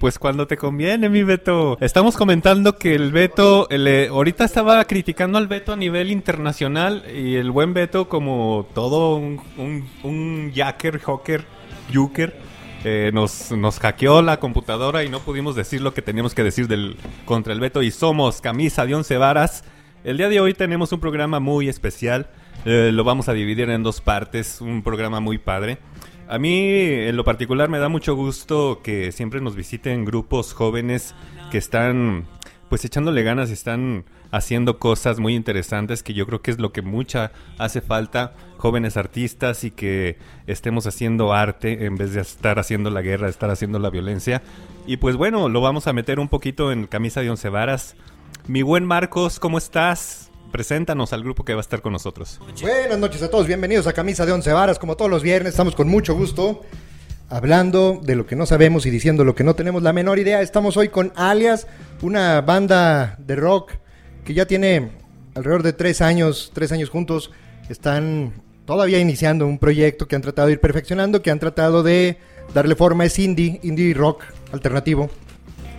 Pues cuando te conviene, mi Beto. Estamos comentando que el Beto, ahorita estaba criticando al Beto a nivel internacional y el buen Beto como todo un, un, un hocker, yuker, eh, nos, nos hackeó la computadora y no pudimos decir lo que teníamos que decir del, contra el Beto y somos camisa de once varas. El día de hoy tenemos un programa muy especial, eh, lo vamos a dividir en dos partes, un programa muy padre. A mí, en lo particular, me da mucho gusto que siempre nos visiten grupos jóvenes que están, pues, echándole ganas están haciendo cosas muy interesantes que yo creo que es lo que mucha hace falta, jóvenes artistas y que estemos haciendo arte en vez de estar haciendo la guerra, estar haciendo la violencia. Y pues bueno, lo vamos a meter un poquito en camisa de once varas. Mi buen Marcos, ¿cómo estás? Preséntanos al grupo que va a estar con nosotros. Buenas noches a todos, bienvenidos a Camisa de Once Varas, como todos los viernes, estamos con mucho gusto hablando de lo que no sabemos y diciendo lo que no tenemos la menor idea. Estamos hoy con Alias, una banda de rock que ya tiene alrededor de tres años, tres años juntos, están todavía iniciando un proyecto que han tratado de ir perfeccionando, que han tratado de darle forma, es indie, indie rock alternativo.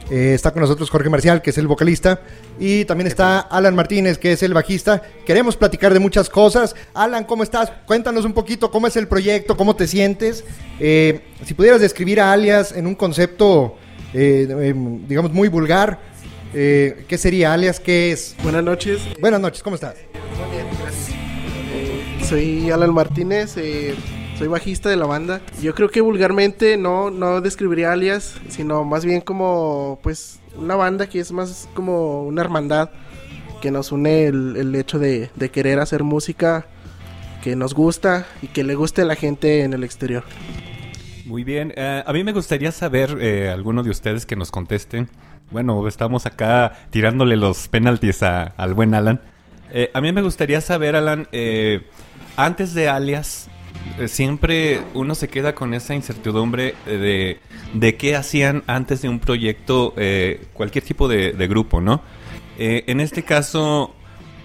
Eh, está con nosotros Jorge Marcial, que es el vocalista, y también está Alan Martínez, que es el bajista. Queremos platicar de muchas cosas. Alan, ¿cómo estás? Cuéntanos un poquito cómo es el proyecto, cómo te sientes. Eh, si pudieras describir a Alias en un concepto, eh, em, digamos, muy vulgar, eh, ¿qué sería Alias? ¿Qué es? Buenas noches, Buenas noches, ¿cómo estás? Eh, soy Alan Martínez, eh, soy bajista de la banda. Yo creo que vulgarmente no, no describiría alias, sino más bien como pues una banda que es más como una hermandad que nos une el, el hecho de, de querer hacer música que nos gusta y que le guste a la gente en el exterior. Muy bien, eh, a mí me gustaría saber, eh, alguno de ustedes que nos contesten. Bueno, estamos acá tirándole los penaltis a- al buen Alan. Eh, a mí me gustaría saber, Alan, antes de Alias, siempre uno se queda con esa incertidumbre de, de qué hacían antes de un proyecto, eh, cualquier tipo de, grupo, ¿no? Eh, en este caso,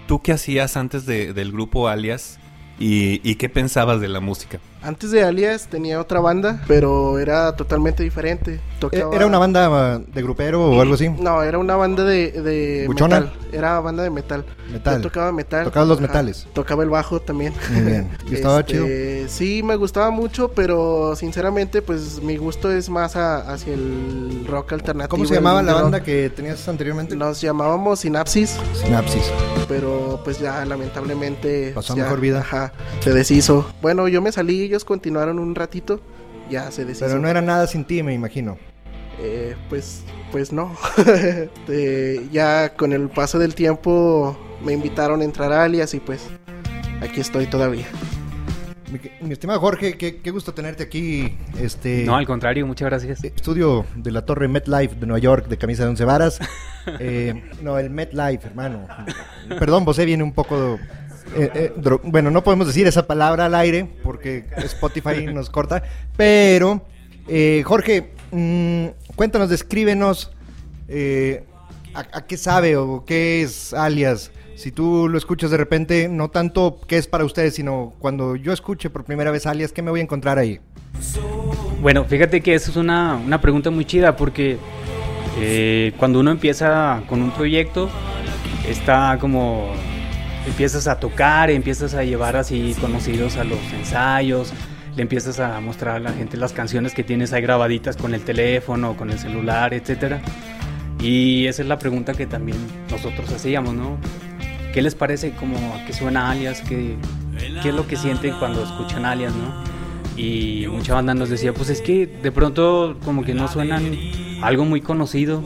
¿tú qué hacías antes de- del grupo Alias y qué pensabas de la música? Antes de alias tenía otra banda, pero era totalmente diferente. Eh, Tocaba- ¿Era una banda de grupero o algo así? No, era una banda de, de ¿Buchona? metal. Era banda de metal. Metal. Yo tocaba metal. Tocabas los Ajá. metales. Tocaba el bajo también. Muy bien. ¿Y estaba Este, chido? Sí, me gustaba mucho, pero sinceramente, pues mi gusto es más a- hacia el rock alternativo. ¿Cómo se llamaba la rock. banda que tenías anteriormente? Nos llamábamos Sinapsis, Sinapsis. pero pues ya lamentablemente... Pasó ya, mejor vida. Ajá, se deshizo. Bueno, yo me salí, ellos continuaron un ratito, ya se deshizo. Pero no era nada sin ti, me imagino. Eh, pues, pues no. Ya con el paso del tiempo me invitaron a entrar a Alias y pues aquí estoy todavía. Mi, mi estimado Jorge, qué, qué gusto tenerte aquí. Este No, al contrario, muchas gracias. estudio de la torre MetLife de Nueva York de camisa de once varas. Eh, no, el MetLife, hermano. Perdón, José viene un poco. Eh, eh, dro- bueno, no podemos decir esa palabra al aire porque Spotify nos corta. Pero, eh, Jorge, mm, cuéntanos, descríbenos eh, a, a qué sabe o qué es alias. Si tú lo escuchas de repente, no tanto qué es para ustedes, sino cuando yo escuche por primera vez alias, ¿qué me voy a encontrar ahí? Bueno, fíjate que eso es una, una pregunta muy chida porque eh, cuando uno empieza con un proyecto, está como empiezas a tocar, empiezas a llevar así conocidos a los ensayos, le empiezas a mostrar a la gente las canciones que tienes ahí grabaditas con el teléfono, con el celular, etcétera. Y esa es la pregunta que también nosotros hacíamos, ¿no? ¿Qué les parece como a qué suena Alias? ¿Qué, ¿Qué es lo que sienten cuando escuchan Alias, no? Y mucha banda nos decía, pues es que de pronto como que no suenan algo muy conocido.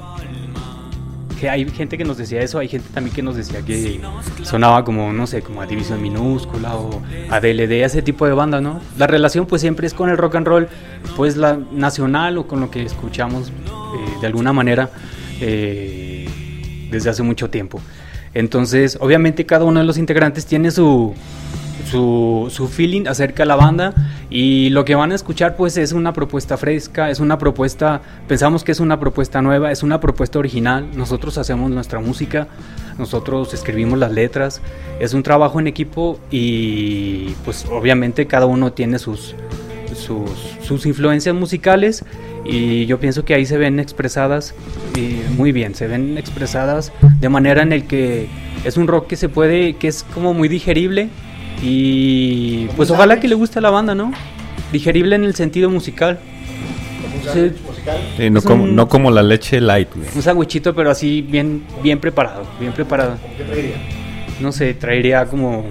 Que hay gente que nos decía eso, hay gente también que nos decía que sonaba como, no sé, como a División Minúscula o a DLD, ese tipo de banda, ¿no? La relación pues siempre es con el rock and roll, pues la nacional o con lo que escuchamos eh, de alguna manera eh, desde hace mucho tiempo. Entonces, obviamente cada uno de los integrantes tiene su, su, su feeling acerca de la banda Y lo que van a escuchar pues es una propuesta fresca, es una propuesta, pensamos que es una propuesta nueva, es una propuesta original, nosotros hacemos nuestra música, nosotros escribimos las letras, es un trabajo en equipo y pues obviamente cada uno tiene sus, sus, sus influencias musicales y yo pienso que ahí se ven expresadas muy bien, se ven expresadas de manera en el que es un rock que se puede, que es como muy digerible y pues ojalá que le guste a la banda, ¿no? Digerible en el sentido musical. Sí. Sí, no, como, un- no como la leche light, güey. Un sándwichito pero así bien, bien preparado, bien preparado. No sé, traería como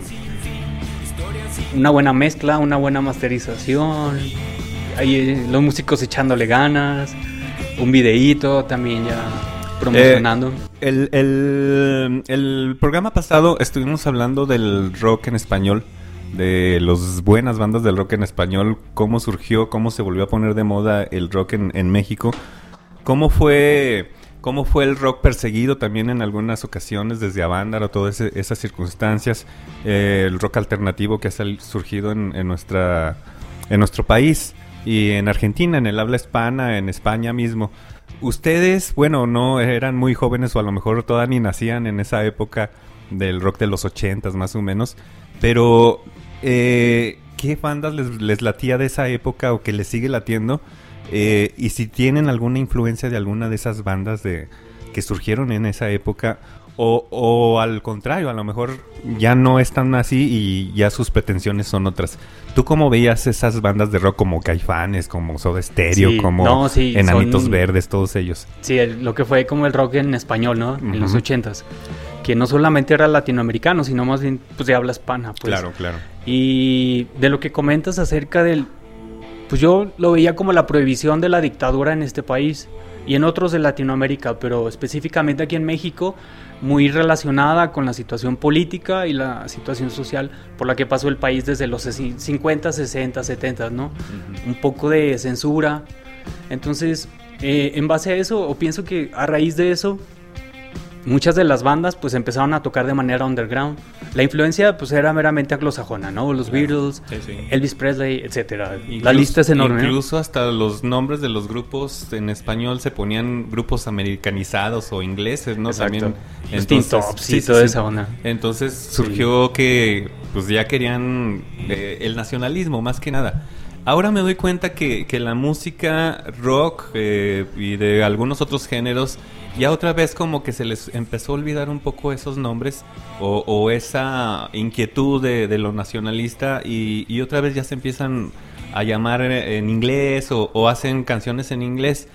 una buena mezcla, una buena masterización. Ahí eh, los músicos echándole ganas, un videíto también ya promocionando. El, el, el programa pasado estuvimos hablando del rock en español, de las buenas bandas del rock en español, cómo surgió, cómo se volvió a poner de moda el rock en, México, cómo fue, cómo fue el rock perseguido también en algunas ocasiones desde Avándaro, todas esas circunstancias, eh, el rock alternativo que ha surgido en, en nuestra, en nuestro país y en Argentina, en el habla hispana, en España mismo. Ustedes, bueno, no eran muy jóvenes o a lo mejor todavía ni nacían en esa época del rock de los ochentas más o menos, pero eh, ¿qué bandas les, latía de esa época o que les sigue latiendo? Eh, y si tienen alguna influencia de alguna de esas bandas de que surgieron en esa época o, o al contrario, a lo mejor ya no están así y ya sus pretensiones son otras. ¿Tú cómo veías esas bandas de rock como Caifanes, como Soda Stereo, Sí, como no, sí, Enanitos son- Verdes, todos ellos? Sí, el- lo que fue como el rock en español, ¿no? En los ochentas. Que no solamente era latinoamericano, sino más bien pues, de habla hispana. Pues. claro, claro. Y de lo que comentas acerca del... Pues yo lo veía como la prohibición de la dictadura en este país y en otros de Latinoamérica, pero específicamente aquí en México, muy relacionada con la situación política y la situación social por la que pasó el país desde los 50, 60, 70, ¿no? Un poco de censura. Entonces, eh, en base a eso, o pienso que a raíz de eso, muchas de las bandas pues empezaron a tocar de manera underground. La influencia pues era meramente anglosajona, ¿no? Los Beatles, Sí, sí. Elvis Presley, etcétera. la lista es enorme. ¿no? Incluso hasta los nombres de los grupos en español se ponían grupos americanizados o ingleses, ¿no? Exacto. También. Los Teen Tops y toda esa onda. Entonces surgió que pues ya querían eh, el nacionalismo más que nada. Ahora me doy cuenta que, que la música rock eh, y de algunos otros géneros ya otra vez como que se les empezó a olvidar un poco esos nombres o, esa inquietud de, de lo nacionalista y, y otra vez ya se empiezan a llamar en inglés o, o hacen canciones en inglés.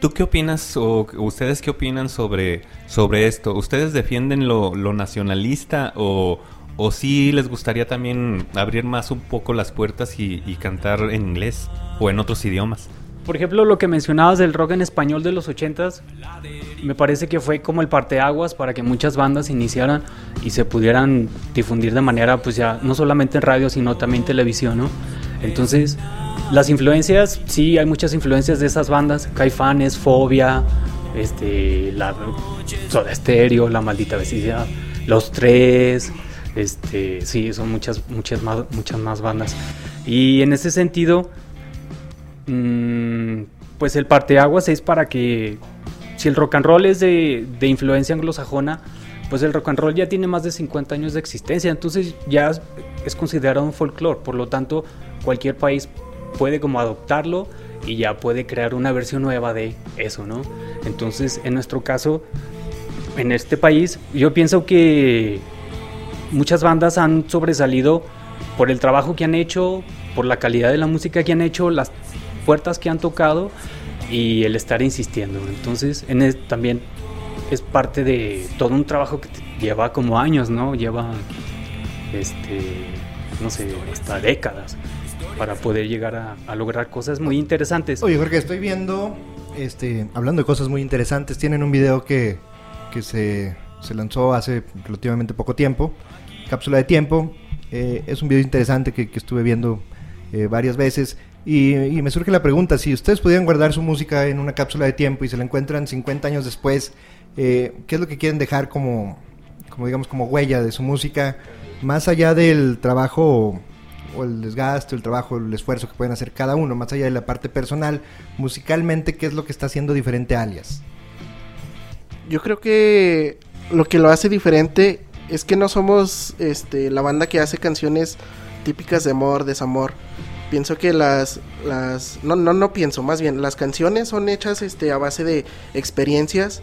¿Tú qué opinas o ustedes qué opinan sobre, sobre esto? ¿Ustedes defienden lo, lo nacionalista o, o sí les gustaría también abrir más un poco las puertas y, cantar en inglés o en otros idiomas? Por ejemplo, lo que mencionabas del rock en español de los 80s, me parece que fue como el parteaguas para que muchas bandas iniciaran y se pudieran difundir de manera, pues ya, no solamente en radio, sino también en televisión, ¿no? Entonces, las influencias, sí, hay muchas influencias de esas bandas, Caifanes, Fobia, este, Soda Stereo, La Maldita Vecindad, Los Tres, este, sí, son muchas, muchas más, bandas. Y en ese sentido, Mm, pues el parteaguas es para que si el rock and roll es de, influencia anglosajona, pues el rock and roll ya tiene más de 50 años de existencia, entonces ya es considerado un folclore, por lo tanto cualquier país puede como adoptarlo y ya puede crear una versión nueva de eso, ¿no? Entonces en nuestro caso, en este país, yo pienso que muchas bandas han sobresalido por el trabajo que han hecho, por la calidad de la música que han hecho, las puertas que han tocado y el estar insistiendo. Entonces, en es- también es parte de todo un trabajo que lleva como años, ¿no? Lleva, este, no sé, hasta décadas para poder llegar a, a lograr cosas muy interesantes. Oye, Jorge, estoy viendo, este, hablando de cosas muy interesantes, tienen un video que, que se, se lanzó hace relativamente poco tiempo, cápsula de tiempo. eh, es un video interesante que, que estuve viendo eh, varias veces. Y, me surge la pregunta, si ustedes pudieran guardar su música en una cápsula de tiempo y se la encuentran 50 años después, eh, ¿qué es lo que quieren dejar como, como, digamos, como huella de su música? Más allá del trabajo o el desgaste, el trabajo, el esfuerzo que pueden hacer cada uno, más allá de la parte personal, musicalmente, ¿qué es lo que está haciendo diferente Alias? Yo creo que lo que lo hace diferente es que no somos este, la banda que hace canciones típicas de amor, desamor. Pienso que las, las, no, no, no pienso, más bien, las canciones son hechas este, a base de experiencias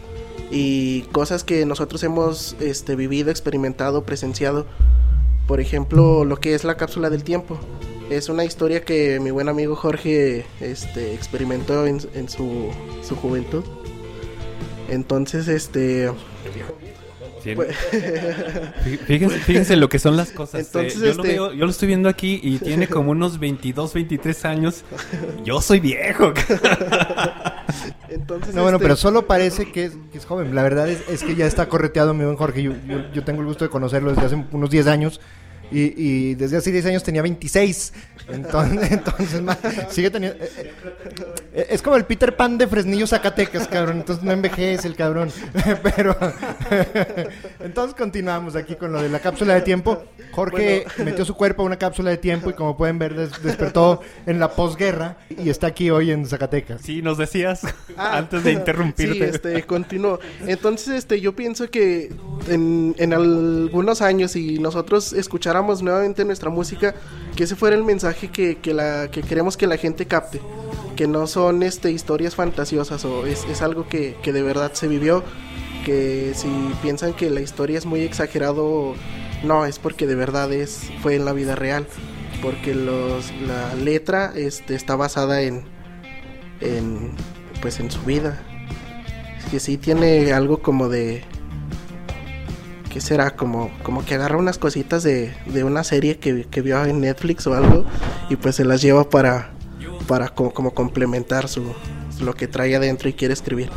y cosas que nosotros hemos este, vivido, experimentado, presenciado. Por ejemplo, lo que es la cápsula del tiempo. Es una historia que mi buen amigo Jorge este, experimentó en, en su, su juventud. Entonces, este, pues, fíjense, fíjense, lo que son las cosas. Eh, Entonces, yo, este... lo veo, yo, lo estoy viendo aquí y tiene como unos 22, 23 años. Yo soy viejo. Entonces, no, bueno, este... pero solo parece que es, que es joven. La verdad es, es, que ya está correteado mi buen Jorge. Yo, yo, yo, tengo el gusto de conocerlo desde hace unos 10 años. Y, y, desde hace 10 años tenía 26. Entonces, entonces más, sigue teniendo. Eh, eh, es como el Peter Pan de Fresnillo, Zacatecas, cabrón. Entonces no envejece el cabrón. Pero. entonces continuamos aquí con lo de la cápsula de tiempo. Jorge bueno. metió su cuerpo a una cápsula de tiempo y, como pueden ver, des despertó en la posguerra y está aquí hoy en Zacatecas. Sí, nos decías ah, antes de interrumpirte. Sí, este, continuó. Entonces, este, yo pienso que en, en algunos años, si nosotros escucháramos nuevamente nuestra música, que ese fuera el mensaje que, que, la, que queremos que la gente capte, que no son este, historias fantasiosas o es, es algo que, que, de verdad se vivió, que si piensan que la historia es muy exagerado, no, es porque de verdad es, fue en la vida real, porque los, la letra este, está basada en, en, pues en su vida, que sí tiene algo como de ¿qué será? Como, como que agarra unas cositas de, de una serie que, que, vio en Netflix o algo y pues se las lleva para, para como, como complementar su, lo que trae adentro y quiere escribir.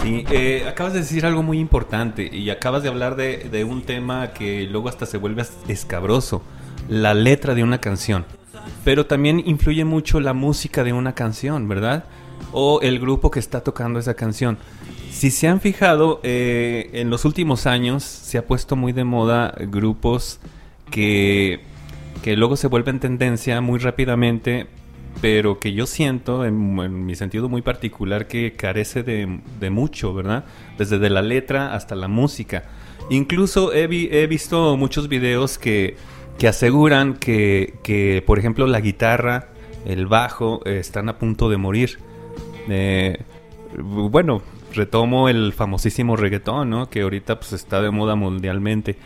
Sí, eh, acabas de decir algo muy importante y acabas de hablar de, de un tema que luego hasta se vuelve escabroso, la letra de una canción. Pero también influye mucho la música de una canción, ¿verdad? O el grupo que está tocando esa canción. Si se han fijado, eh, en los últimos años se ha puesto muy de moda grupos que, que luego se vuelven tendencia muy rápidamente, pero que yo siento, en, mi sentido muy particular, que carece de, de, mucho, ¿verdad? Desde de la letra hasta la música. Incluso he, vi, he visto muchos videos que, que aseguran que, que, por ejemplo, la guitarra, el bajo, están a punto de morir. Eh, bueno, retomo el famosísimo reggaetón, ¿no? Que ahorita pues está de moda mundialmente.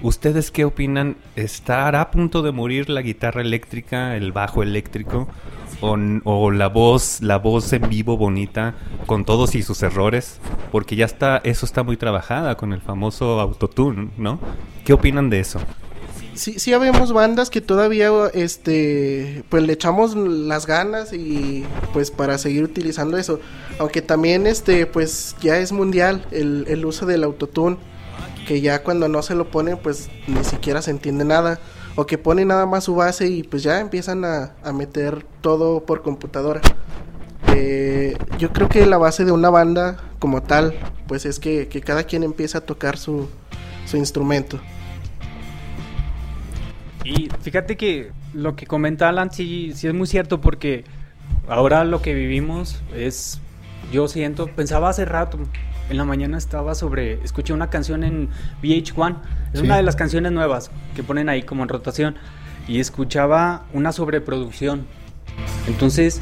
¿Ustedes qué opinan? ¿Estará a punto de morir la guitarra eléctrica, el bajo eléctrico? O, o, la voz, la voz en vivo bonita, con todos y sus errores? Porque ya está, eso está muy trabajada con el famoso autotune, ¿no? ¿Qué opinan de eso? Sí, sí habemos bandas que todavía este pues le echamos las ganas y pues para seguir utilizando eso. Aunque también este pues ya es mundial el, el uso del autotune que ya cuando no se lo ponen pues ni siquiera se entiende nada. O que ponen nada más su base y pues ya empiezan a, a meter todo por computadora. Eh, yo creo que la base de una banda como tal pues es que, que cada quien empieza a tocar su, su instrumento y fíjate que lo que comenta Alan sí, sí es muy cierto porque ahora lo que vivimos es, yo siento, pensaba hace rato, en la mañana estaba sobre, escuché una canción en VH1, es sí. una de las canciones nuevas que ponen ahí como en rotación, y escuchaba una sobreproducción. Entonces,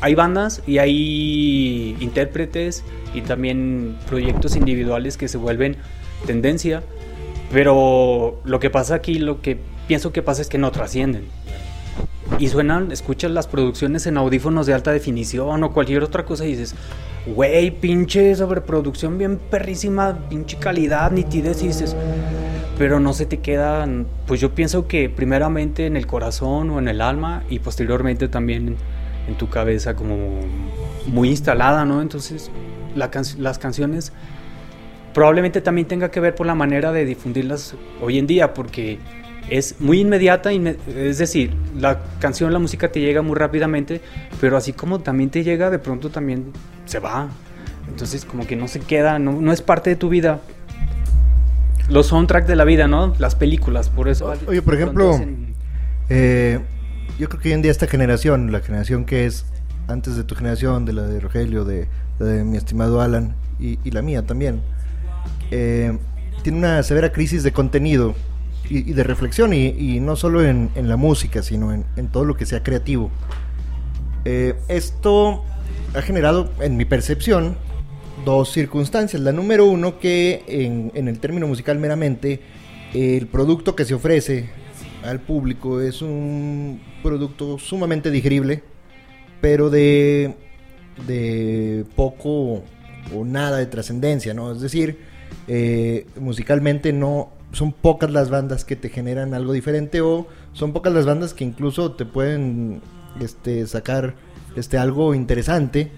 hay bandas y hay intérpretes y también proyectos individuales que se vuelven tendencia, pero lo que pasa aquí, lo que pienso que pasa es que no trascienden. Y suenan, escuchas las producciones en audífonos de alta definición o cualquier otra cosa y dices, güey, pinche sobreproducción bien perrísima, pinche calidad, nitidez, y dices, pero no se te queda, pues yo pienso que primeramente en el corazón o en el alma y posteriormente también en tu cabeza como muy instalada, ¿no? Entonces la can las canciones probablemente también tenga que ver por la manera de difundirlas hoy en día, porque es muy inmediata, es decir, la canción, la música te llega muy rápidamente, pero así como también te llega, de pronto también se va. Entonces como que no se queda, no, no es parte de tu vida. Los soundtracks de la vida, ¿no? Las películas, por eso. Oye, por ejemplo, Eh, yo creo que hoy en día esta generación, la generación que es antes de tu generación, de la de Rogelio, de, de mi estimado Alan y, y la mía también, eh, tiene una severa crisis de contenido y, y de reflexión, y, y no solo en, en la música, sino en, en todo lo que sea creativo. Eh, esto ha generado, en mi percepción, dos circunstancias. La número uno, que en, en el término musical meramente, el producto que se ofrece al público es un producto sumamente digerible, pero de, de poco o nada de trascendencia, ¿no? Es decir, eh, musicalmente no son pocas las bandas que te generan algo diferente o son pocas las bandas que incluso te pueden este, sacar este, algo interesante.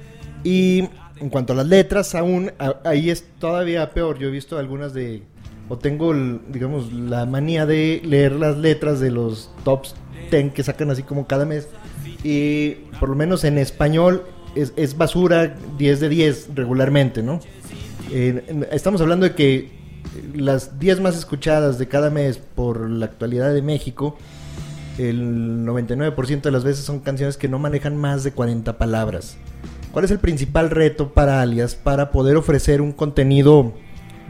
Y en cuanto a las letras, aún a- ahí es todavía peor. Yo he visto algunas de, o tengo, digamos, la manía de leer las letras de los tops 10 que sacan así como cada mes. Y por lo menos en español es, es basura 10 de 10 regularmente, ¿no? Eh, estamos hablando de que las 10 más escuchadas de cada mes por la actualidad de México, el 99% de las veces son canciones que no manejan más de 40 palabras. ¿Cuál es el principal reto para Alias para poder ofrecer un contenido,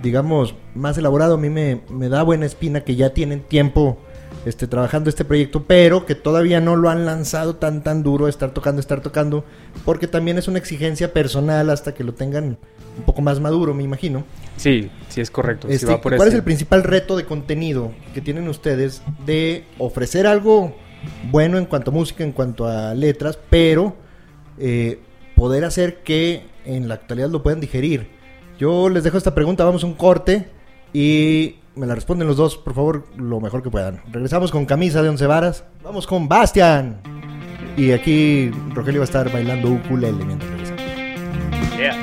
digamos, más elaborado? A mí me, me da buena espina que ya tienen tiempo este, trabajando este proyecto, pero que todavía no lo han lanzado tan tan duro, estar tocando, estar tocando, porque también es una exigencia personal hasta que lo tengan un poco más maduro, me imagino. Sí, sí es correcto. sí Este, va por ¿Cuál es el principal reto de contenido que tienen ustedes de ofrecer algo bueno en cuanto a música, en cuanto a letras, pero eh, poder hacer que en la actualidad lo puedan digerir? Yo les dejo esta pregunta, vamos a un corte y me la responden los dos, por favor, lo mejor que puedan. Regresamos con camisa de once varas, vamos con Bastian. Y aquí Rogelio va a estar bailando ukulele mientras regresamos. Yeah.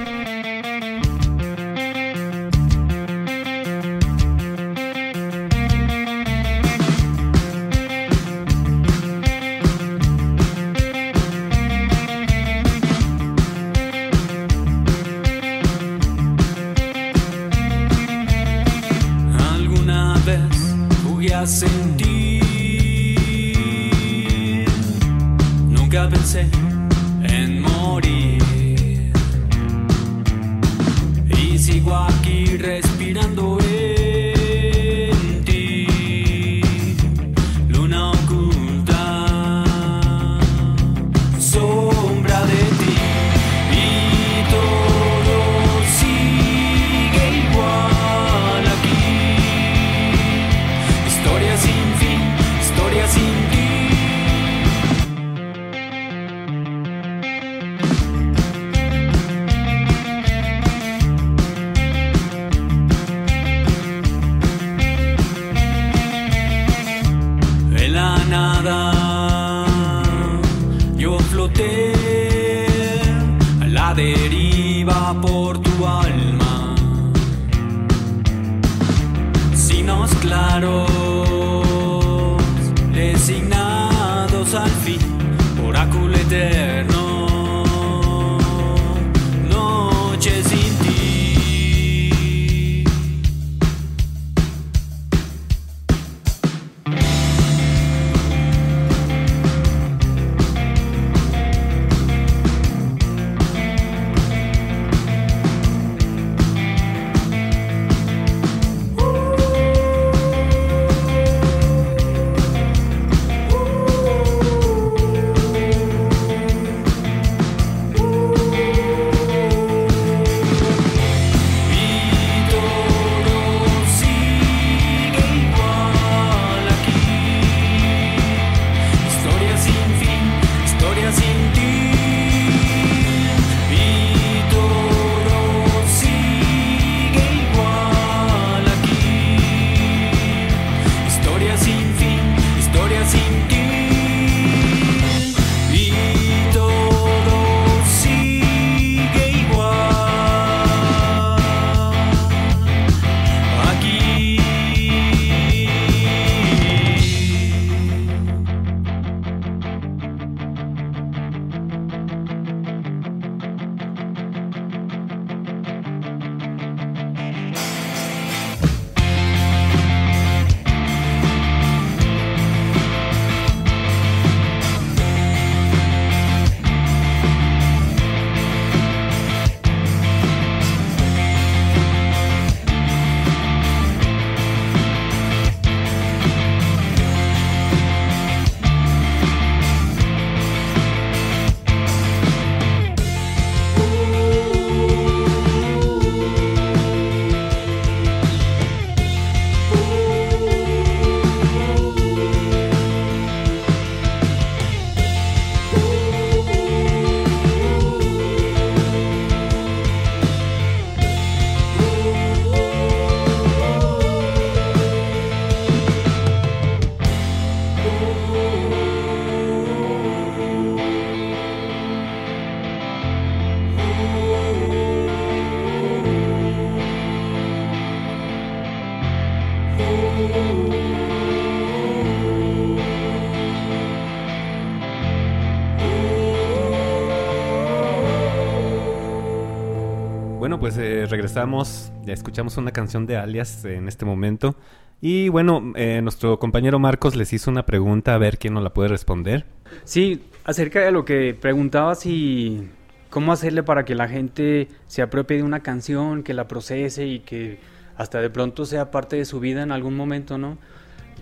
Regresamos, ya escuchamos una canción de Alias en este momento. Y bueno, eh, nuestro compañero Marcos les hizo una pregunta, a ver quién nos la puede responder. Sí, acerca de lo que preguntabas y cómo hacerle para que la gente se apropie de una canción, que la procese y que hasta de pronto sea parte de su vida en algún momento, ¿no?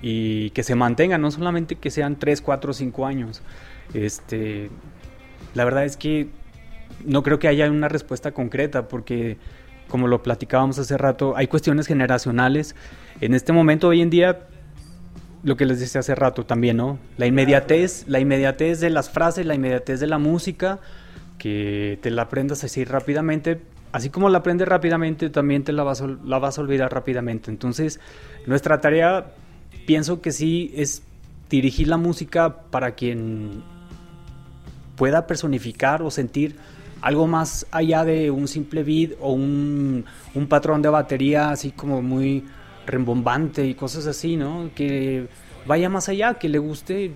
Y que se mantenga, no solamente que sean 3, 4, 5 años. Este, la verdad es que no creo que haya una respuesta concreta porque como lo platicábamos hace rato, hay cuestiones generacionales. En este momento, hoy en día, lo que les decía hace rato también, ¿no? La inmediatez, la inmediatez de las frases, la inmediatez de la música, que te la aprendas así rápidamente, así como la aprendes rápidamente, también te la vas, la vas a olvidar rápidamente. Entonces, nuestra tarea, pienso que sí, es dirigir la música para quien pueda personificar o sentir algo más allá de un simple beat o un, un patrón de batería así como muy rembombante y cosas así, ¿no? Que vaya más allá, que le guste,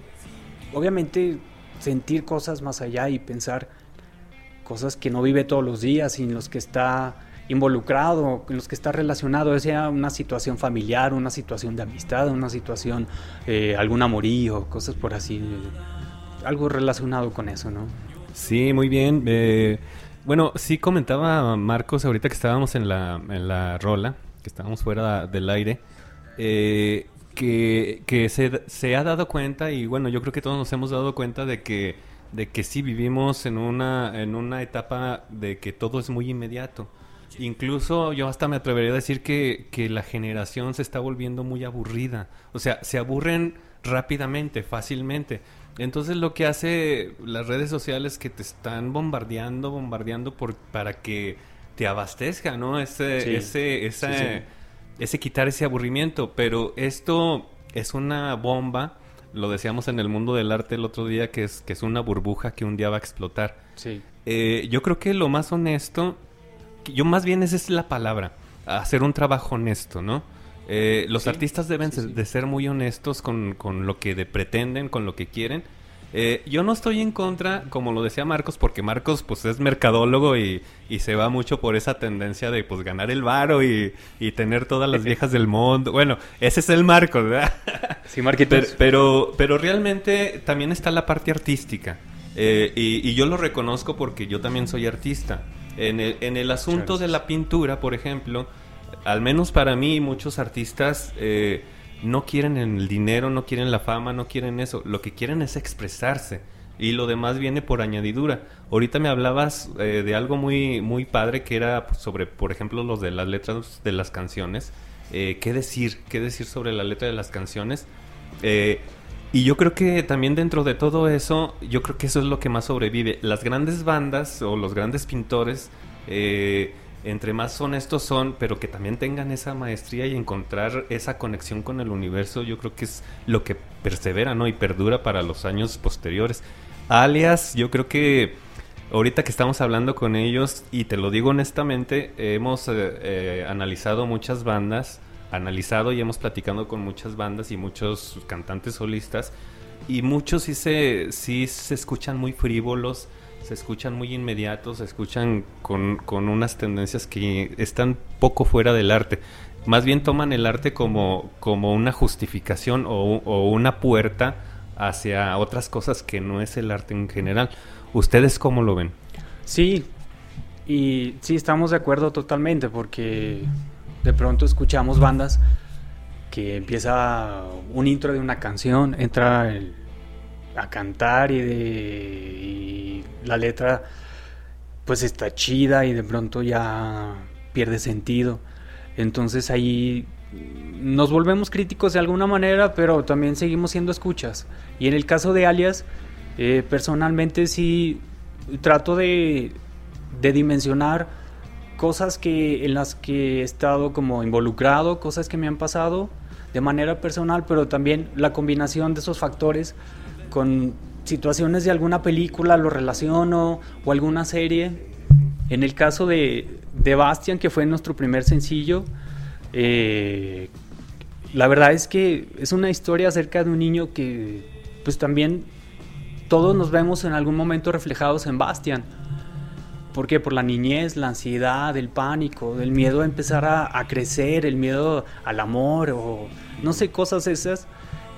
obviamente, sentir cosas más allá y pensar cosas que no vive todos los días y en los que está involucrado, en los que está relacionado, sea una situación familiar, una situación de amistad, una situación, eh, algún amorío, cosas por así, algo relacionado con eso, ¿no? Sí, muy bien. Eh, bueno, sí comentaba Marcos ahorita que estábamos en la, en la rola, que estábamos fuera del aire, eh, que, que se, se ha dado cuenta, y bueno, yo creo que todos nos hemos dado cuenta de que, de que sí vivimos en una, en una etapa de que todo es muy inmediato. Incluso yo hasta me atrevería a decir que, que la generación se está volviendo muy aburrida. O sea, se aburren rápidamente, fácilmente. Entonces lo que hace las redes sociales que te están bombardeando, bombardeando por, para que te abastezca, ¿no? Ese, Sí. ese, esa- Sí, sí. ese quitar ese aburrimiento. Pero esto es una bomba, lo decíamos en el mundo del arte el otro día, que es, que es una burbuja que un día va a explotar. Sí. Eh, yo creo que lo más honesto, yo más bien esa es la palabra, hacer un trabajo honesto, ¿no? Eh, los Sí, artistas deben sí, ser- sí. de ser muy honestos con, con lo que de- pretenden, con lo que quieren. Eh, yo no estoy en contra, como lo decía Marcos, porque Marcos pues es mercadólogo y, y se va mucho por esa tendencia de pues ganar el varo y, y tener todas las viejas del mundo. Bueno, ese es el Marcos, ¿verdad? Sí, Marquitos. Pero, pero, pero realmente también está la parte artística. Eh, y, y yo lo reconozco porque yo también soy artista. En el, en el asunto de la pintura, por ejemplo, al menos para mí, muchos artistas eh, no quieren el dinero, no quieren la fama, no quieren eso. Lo que quieren es expresarse. Y lo demás viene por añadidura. Ahorita me hablabas eh, de algo muy, muy padre que era sobre, por ejemplo, los de las letras de las canciones. Eh, ¿Qué decir? ¿Qué decir sobre la letra de las canciones? Eh, y yo creo que también dentro de todo eso, yo creo que eso es lo que más sobrevive. Las grandes bandas o los grandes pintores, eh, entre más honestos son, pero que también tengan esa maestría y encontrar esa conexión con el universo, yo creo que es lo que persevera, ¿no? Y perdura para los años posteriores. Alias, yo creo que ahorita que estamos hablando con ellos, y te lo digo honestamente, hemos eh, eh, analizado muchas bandas, analizado y hemos platicado con muchas bandas y muchos cantantes solistas, y muchos sí se, sí se escuchan muy frívolos, se escuchan muy inmediatos, se escuchan con, con unas tendencias que están poco fuera del arte. Más bien toman el arte como, como una justificación o, o una puerta hacia otras cosas que no es el arte en general. ¿Ustedes cómo lo ven? Sí, y sí, estamos de acuerdo totalmente porque de pronto escuchamos bandas que empieza un intro de una canción, entra a cantar y, la letra pues está chida y de pronto ya pierde sentido. Entonces ahí nos volvemos críticos de alguna manera, pero también seguimos siendo escuchas. Y en el caso de Alias, eh, personalmente sí trato de dimensionar cosas que en las que he estado como involucrado, cosas que me han pasado de manera personal, pero también la combinación de esos factores con situaciones de alguna película lo relaciono o alguna serie. En el caso de, de Bastian, que fue nuestro primer sencillo, eh, la verdad es que es una historia acerca de un niño que pues también todos nos vemos en algún momento reflejados en Bastian ¿Por qué? Por la niñez, la ansiedad, el pánico, el miedo a empezar a, a crecer, el miedo al amor o no sé, cosas esas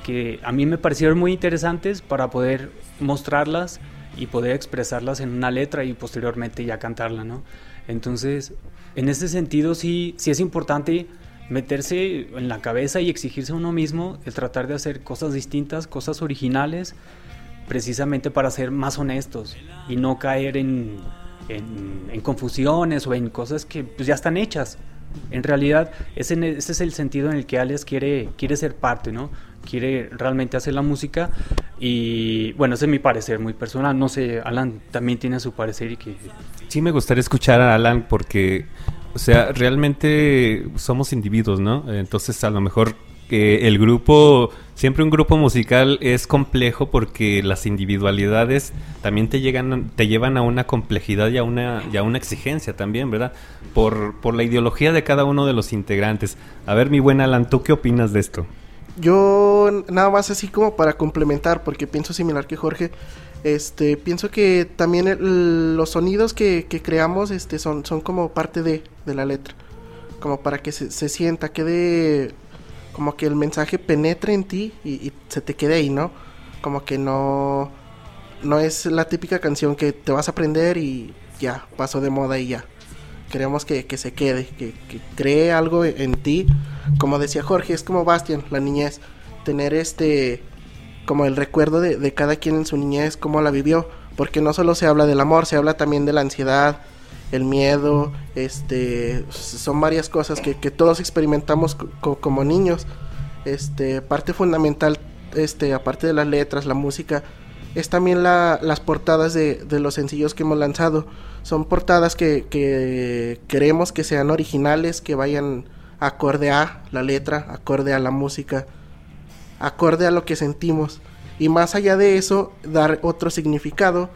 que a mí me parecieron muy interesantes para poder mostrarlas y poder expresarlas en una letra y posteriormente ya cantarla, ¿no? Entonces, en ese sentido sí, sí es importante meterse en la cabeza y exigirse a uno mismo el tratar de hacer cosas distintas, cosas originales, precisamente para ser más honestos y no caer en, en- en confusiones o en cosas que pues, ya están hechas. En realidad, ese, ese es el sentido en el que Alias quiere, quiere ser parte, ¿no? Quiere realmente hacer la música y bueno, ese es mi parecer muy personal. No sé, Alan también tiene su parecer y que... Sí me gustaría escuchar a Alan porque, o sea, realmente somos individuos, ¿no? Entonces a lo mejor que el grupo, siempre un grupo musical es complejo porque las individualidades también te llegan, te llevan a una complejidad y a una, y a una exigencia también, ¿verdad? Por, por la ideología de cada uno de los integrantes. A ver, mi buen Alan, ¿tú qué opinas de esto? Yo nada más así como para complementar, porque pienso similar que Jorge, este, pienso que también los sonidos que, que creamos este, son, son como parte de, de la letra, como para que se, se sienta, quede, como que el mensaje penetre en ti y, se te quede ahí, ¿no? Como que no, no es la típica canción que te vas a aprender y ya, pasó de moda y ya. Queremos que, que se quede, que, que cree algo en ti. Como decía Jorge, es como Bastian, la niñez. Tener este, como el recuerdo de, de cada quien en su niñez, cómo la vivió. Porque no solo se habla del amor, se habla también de la ansiedad, el miedo, este, son varias cosas que, que todos experimentamos co- co- como niños. Este, parte fundamental, este, aparte de las letras, la música, es también la- las portadas de, de los sencillos que hemos lanzado. Son portadas que, que queremos que sean originales, que vayan acorde a la letra, acorde a la música, acorde a lo que sentimos. Y más allá de eso, dar otro significado,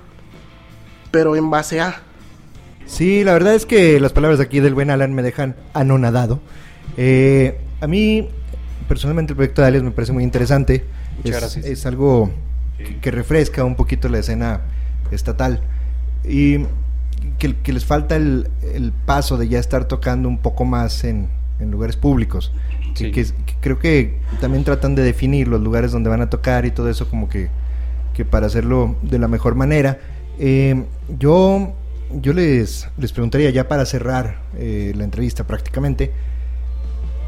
pero en base a. Sí, la verdad es que las palabras aquí del buen Alan me dejan anonadado. Eh, a mí, personalmente, el proyecto de Alias me parece muy interesante. Muchas es, gracias. es algo que, que refresca un poquito la escena estatal. Y que, que les falta el, el paso de ya estar tocando un poco más en, en lugares públicos. Que, Sí. que- que creo que también tratan de definir los lugares donde van a tocar y todo eso como que, que para hacerlo de la mejor manera. Eh, yo yo les, les preguntaría ya para cerrar eh, la entrevista prácticamente,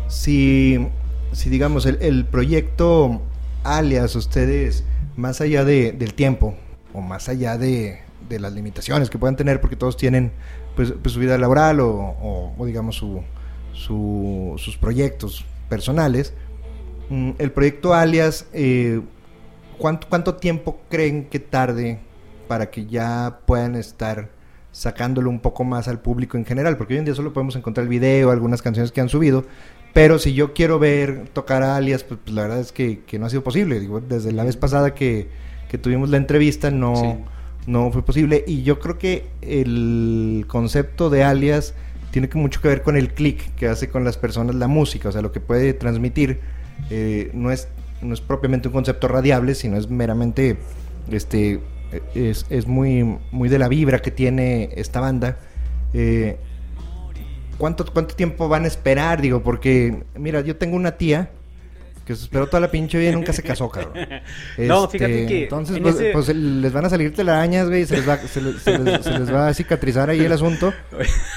si, si digamos el, el proyecto alias ustedes, más allá de, del tiempo o más allá de, de las limitaciones que puedan tener, porque todos tienen pues, pues, su vida laboral o, o- digamos su, su- sus proyectos personales, mm, el proyecto alias, eh, ¿cuánto, ¿cuánto tiempo creen que tarde para que ya puedan estar sacándolo un poco más al público en general? Porque hoy en día solo podemos encontrar el video, algunas canciones que han subido, pero si yo quiero ver tocar a alias, pues, pues la verdad es que, que no ha sido posible. Digo, desde la vez pasada que, que tuvimos la entrevista no, Sí. no fue posible. Y yo creo que el concepto de alias tiene que mucho que ver con el clic que hace con las personas la música, o sea, lo que puede transmitir eh, no es no es propiamente un concepto radiable, sino es meramente este es, es muy muy de la vibra que tiene esta banda. Eh, ¿cuánto, ¿Cuánto tiempo van a esperar? Digo, porque, mira, yo tengo una tía que se esperó toda la pinche vida y nunca se casó, cabrón. No, fíjate que Entonces, en pues, ese- pues, les van a salir telarañas, güey, se les, va, se, les, se les- se les va a cicatrizar ahí el asunto.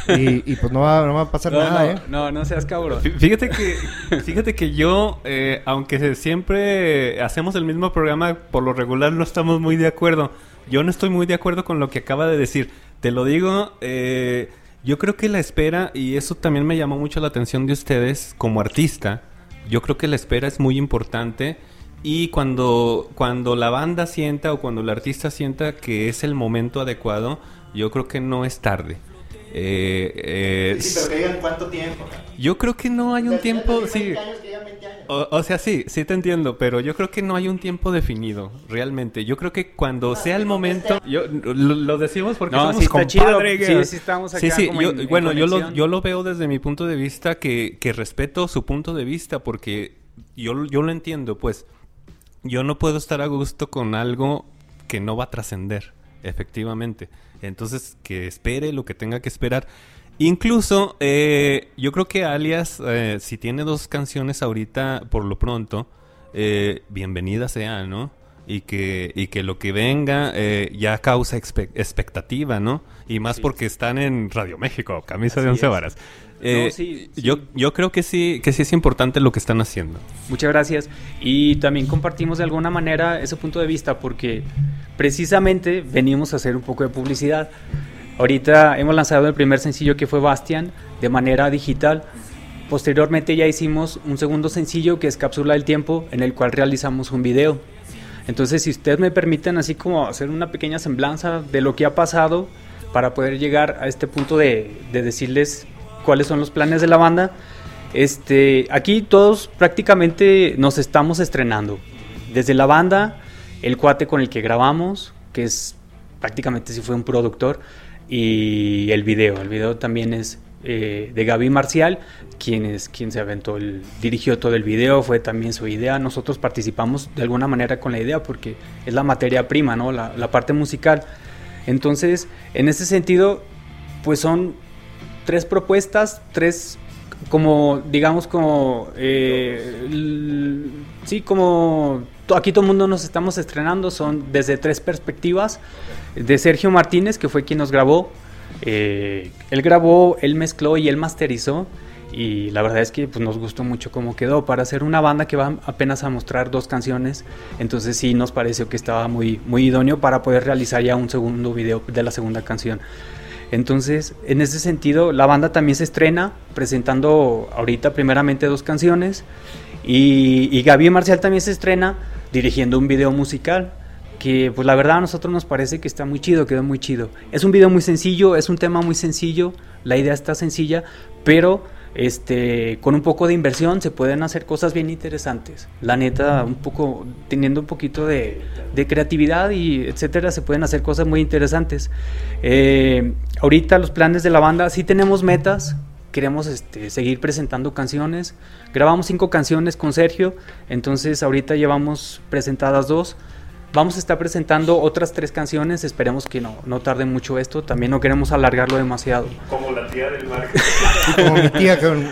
Y, y, pues no va, no va a pasar No, nada, no, ¿eh? no, no seas cabrón. Fí- Fíjate que, fíjate que yo, eh, aunque siempre hacemos el mismo programa, por lo regular no estamos muy de acuerdo. Yo no estoy muy de acuerdo con lo que acaba de decir. Te lo digo, eh, yo creo que la espera, y eso también me llamó mucho la atención de ustedes como artista, yo creo que la espera es muy importante. Y cuando, cuando la banda sienta o cuando el artista sienta que es el momento adecuado, yo creo que no es tarde. Eh, eh, que digan cuánto tiempo. yo creo que no hay un tiempo, sí. O, o sea, sí, sí te entiendo, pero yo creo que no hay un tiempo definido, realmente. Yo creo que cuando sea el momento, yo lo, lo decimos porque No, somos sí está chido. compadre, Sí, que- sí estamos Sí, acá sí, como yo- en- en bueno, yo lo, yo lo veo desde mi punto de vista que, que respeto su punto de vista porque yo, yo lo entiendo, pues yo no puedo estar a gusto con algo que no va a trascender. efectivamente. Entonces, que espere lo que tenga que esperar. Incluso, eh, yo creo que Alias, eh, si tiene dos canciones ahorita, por lo pronto, eh, bienvenida sea, ¿no? Y que, y que lo que venga eh, ya causa expe- expectativa, ¿no? Y más Sí. porque están en Radio México, camisa de once es. varas. Eh, sí, sí. Yo, yo creo que sí, que sí es importante lo que están haciendo. Muchas gracias. Y también compartimos de alguna manera ese punto de vista porque precisamente venimos a hacer un poco de publicidad. Ahorita hemos lanzado el primer sencillo que fue Bastian de manera digital. Posteriormente ya hicimos un segundo sencillo que es Cápsula del Tiempo en el cual realizamos un video. Entonces si ustedes me permiten así como hacer una pequeña semblanza de lo que ha pasado para poder llegar a este punto de, de decirles cuáles son los planes de la banda. Este, aquí todos prácticamente nos estamos estrenando. Desde la banda, el cuate con el que grabamos, que es prácticamente si fue un productor, y el video. El video también es eh, de Gaby Marcial, quien es quien se aventó, el, dirigió todo el video, fue también su idea. Nosotros participamos de alguna manera con la idea porque es la materia prima, ¿no? La, parte musical. Entonces, en ese sentido, pues son tres propuestas, tres como digamos como eh, sí como aquí todo el mundo nos estamos estrenando son desde tres perspectivas de Sergio Martínez que fue quien nos grabó. Eh, él grabó él mezcló y él masterizó. Y la verdad es que pues, nos gustó mucho cómo quedó. Para hacer una banda que va apenas a mostrar dos canciones entonces sí nos pareció que estaba muy muy idóneo para poder realizar ya un segundo video de la segunda canción. Entonces, en ese sentido, la banda también se estrena presentando ahorita primeramente dos canciones. Y, y Marcial también se estrena dirigiendo un video musical que pues la verdad a nosotros nos parece que está muy chido, quedó muy chido. Es un video muy sencillo, es un tema muy sencillo, la idea está sencilla, pero este con un poco de inversión se pueden hacer cosas bien interesantes. La neta, un poco teniendo un poquito de, creatividad y etcétera, se pueden hacer cosas muy interesantes. Eh, ahorita los planes de la banda sí tenemos metas, queremos este, seguir presentando canciones. Grabamos cinco canciones con Sergio, entonces ahorita llevamos presentadas dos. Vamos a estar presentando otras tres canciones, esperemos que no, no tarde mucho esto, también no queremos alargarlo demasiado. Como la tía del. Y como mi tía con...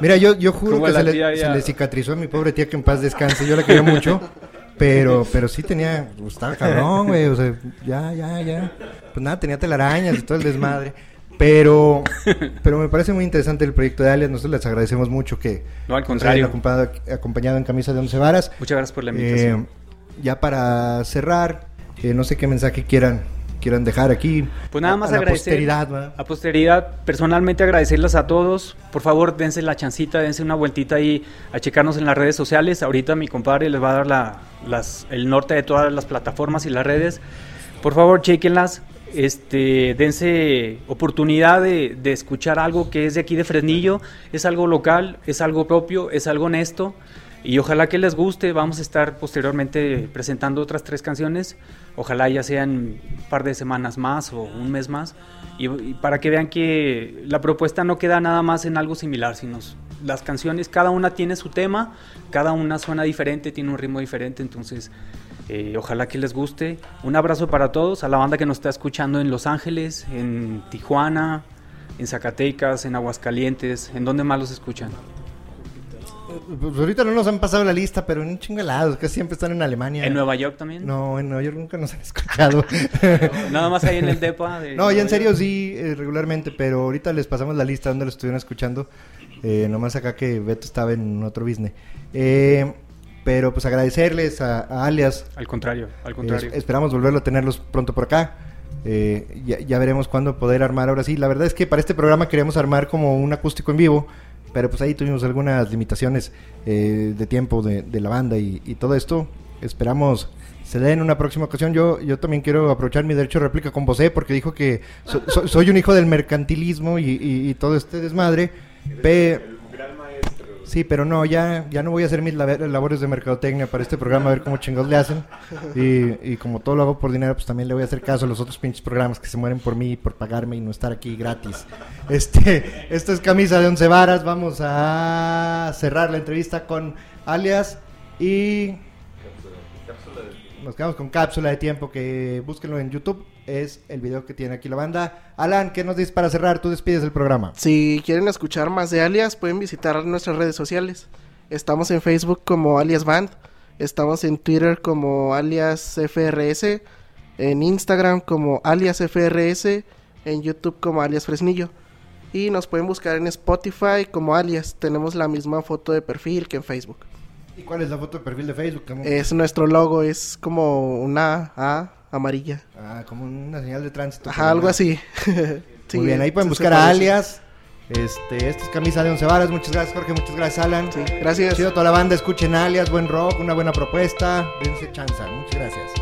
Mira, yo, yo juro Como que se le, se cicatrizó a mi pobre tía que en paz descanse. Yo la quería mucho. Pero, pero sí tenía... pues, estaba cabrón, güey. O sea, ya, ya, ya. Pues nada, tenía telarañas y todo el desmadre. Pero, pero me parece muy interesante el proyecto de Alias. Nosotros les agradecemos mucho que No, al contrario. hayan acompañado, acompañado en camisa de once varas. Muchas gracias por la Eh, invitación. Ya para cerrar, eh, no sé qué mensaje quieran quieran dejar aquí. Pues nada a- más a agradecer. posteridad, ¿verdad? A posteridad, personalmente agradecerles a todos. Por favor, dense la chancita, dense una vueltita ahí a checarnos en las redes sociales. Ahorita mi compadre les va a dar la- las, el norte de todas las plataformas y las redes. Por favor, chequenlas. Este, dense oportunidad de, de escuchar algo que es de aquí de Fresnillo. Es algo local, es algo propio, es algo honesto. Y ojalá que les guste. Vamos a estar posteriormente presentando otras tres canciones. Ojalá ya sean un par de semanas más o un mes más. Y, y para que vean que la propuesta no queda nada más en algo similar, sino las canciones, cada una tiene su tema, cada una suena diferente, tiene un ritmo diferente. Entonces, eh, ojalá que les guste. Un abrazo para todos, a la banda que nos está escuchando en Los Ángeles, en Tijuana, en Zacatecas, en Aguascalientes. ¿En dónde más los escuchan? Pues ahorita no nos han pasado la lista, pero en un chingo de lados, que siempre están en Alemania. ¿En Nueva York también? No, en Nueva York nunca nos han escuchado. Nada más ahí en el DEPA. de no, ya en serio York. sí, eh, regularmente, pero ahorita les pasamos la lista donde lo estuvieron escuchando. Eh, nomás acá que Beto estaba en otro business. Eh, pero pues agradecerles a, a Alias. Al contrario, al contrario. Es- esperamos volverlo a tenerlos pronto por acá. Eh, ya, ya veremos cuándo poder armar ahora sí. La verdad es que para este programa queríamos armar como un acústico en vivo, pero pues ahí tuvimos algunas limitaciones eh, de tiempo de, de la banda y, y todo esto. Esperamos se dé en una próxima ocasión. Yo, yo también quiero aprovechar mi derecho de réplica con José porque dijo que so- so- soy un hijo del mercantilismo y, y- y todo este desmadre. Pe- Sí, pero no, ya, ya no voy a hacer mis labores de mercadotecnia para este programa, a ver cómo chingados le hacen. Y, y como todo lo hago por dinero, pues también le voy a hacer caso a los otros pinches programas que se mueren por mí, por pagarme y no estar aquí gratis. Este, esto es camisa de once varas. Vamos a cerrar la entrevista con alias y nos quedamos con cápsula de tiempo que búsquenlo en YouTube. Es el video que tiene aquí la banda. Alan, ¿qué nos dices para cerrar? Tú despides el programa. Si quieren escuchar más de Alias, pueden visitar nuestras redes sociales. Estamos en Facebook como Alias Band, estamos en Twitter como Alias FRS, en Instagram como Alias FRS, en YouTube como Alias Fresnillo. Y nos pueden buscar en Spotify como Alias. Tenemos la misma foto de perfil que en Facebook. ¿Y cuál es la foto de perfil de Facebook? Es nuestro logo, es como una A amarilla. ah, como una señal de tránsito. Ajá, algo así. Sí, Muy bien, ahí pueden buscar a alias. Este, esta es camisa de once varas. Muchas gracias, Jorge. Muchas gracias, Alan. Sí, gracias. Chido a toda la banda. Escuchen alias, buen rock, una buena propuesta. Dense chanza. Muchas gracias.